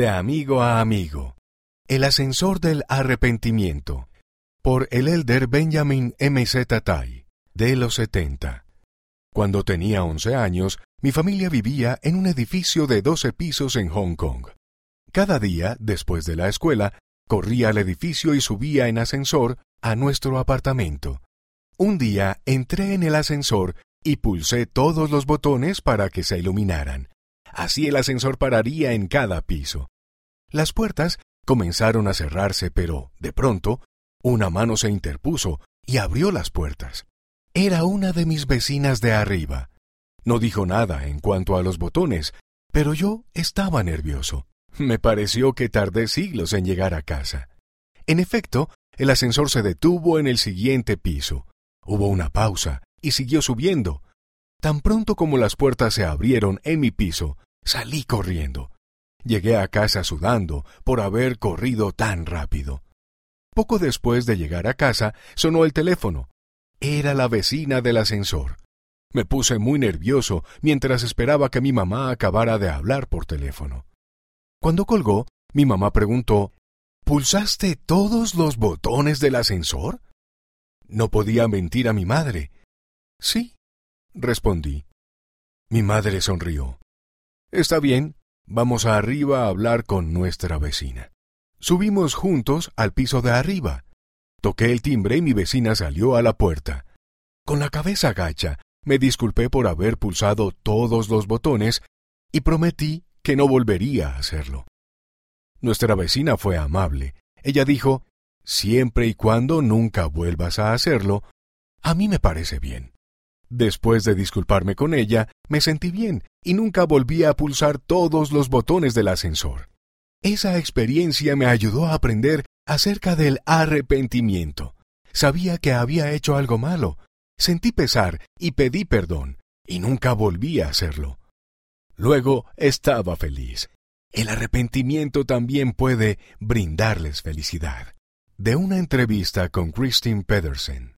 De amigo a amigo. El ascensor del arrepentimiento. Por el elder Benjamin M. Z. Tai, de los 70. Cuando tenía 11 años, mi familia vivía en un edificio de 12 pisos en Hong Kong. Cada día, después de la escuela, corría al edificio y subía en ascensor a nuestro apartamento. Un día entré en el ascensor y pulsé todos los botones para que se iluminaran. Así el ascensor pararía en cada piso. Las puertas comenzaron a cerrarse, pero, de pronto, una mano se interpuso y abrió las puertas. Era una de mis vecinas de arriba. No dijo nada en cuanto a los botones, pero yo estaba nervioso. Me pareció que tardé siglos en llegar a casa. En efecto, el ascensor se detuvo en el siguiente piso. Hubo una pausa y siguió subiendo. Tan pronto como las puertas se abrieron en mi piso, salí corriendo. Llegué a casa sudando por haber corrido tan rápido. Poco después de llegar a casa, sonó el teléfono. Era la vecina del ascensor. Me puse muy nervioso mientras esperaba que mi mamá acabara de hablar por teléfono. Cuando colgó, mi mamá preguntó ¿Pulsaste todos los botones del ascensor? No podía mentir a mi madre. Sí, respondí. Mi madre sonrió. Está bien, vamos arriba a hablar con nuestra vecina. Subimos juntos al piso de arriba. Toqué el timbre y mi vecina salió a la puerta. Con la cabeza gacha, me disculpé por haber pulsado todos los botones y prometí que no volvería a hacerlo. Nuestra vecina fue amable. Ella dijo, siempre y cuando nunca vuelvas a hacerlo, a mí me parece bien. Después de disculparme con ella, me sentí bien y nunca volví a pulsar todos los botones del ascensor. Esa experiencia me ayudó a aprender acerca del arrepentimiento. Sabía que había hecho algo malo, sentí pesar y pedí perdón, y nunca volví a hacerlo. Luego estaba feliz. El arrepentimiento también puede brindarles felicidad. De una entrevista con Christine Pedersen.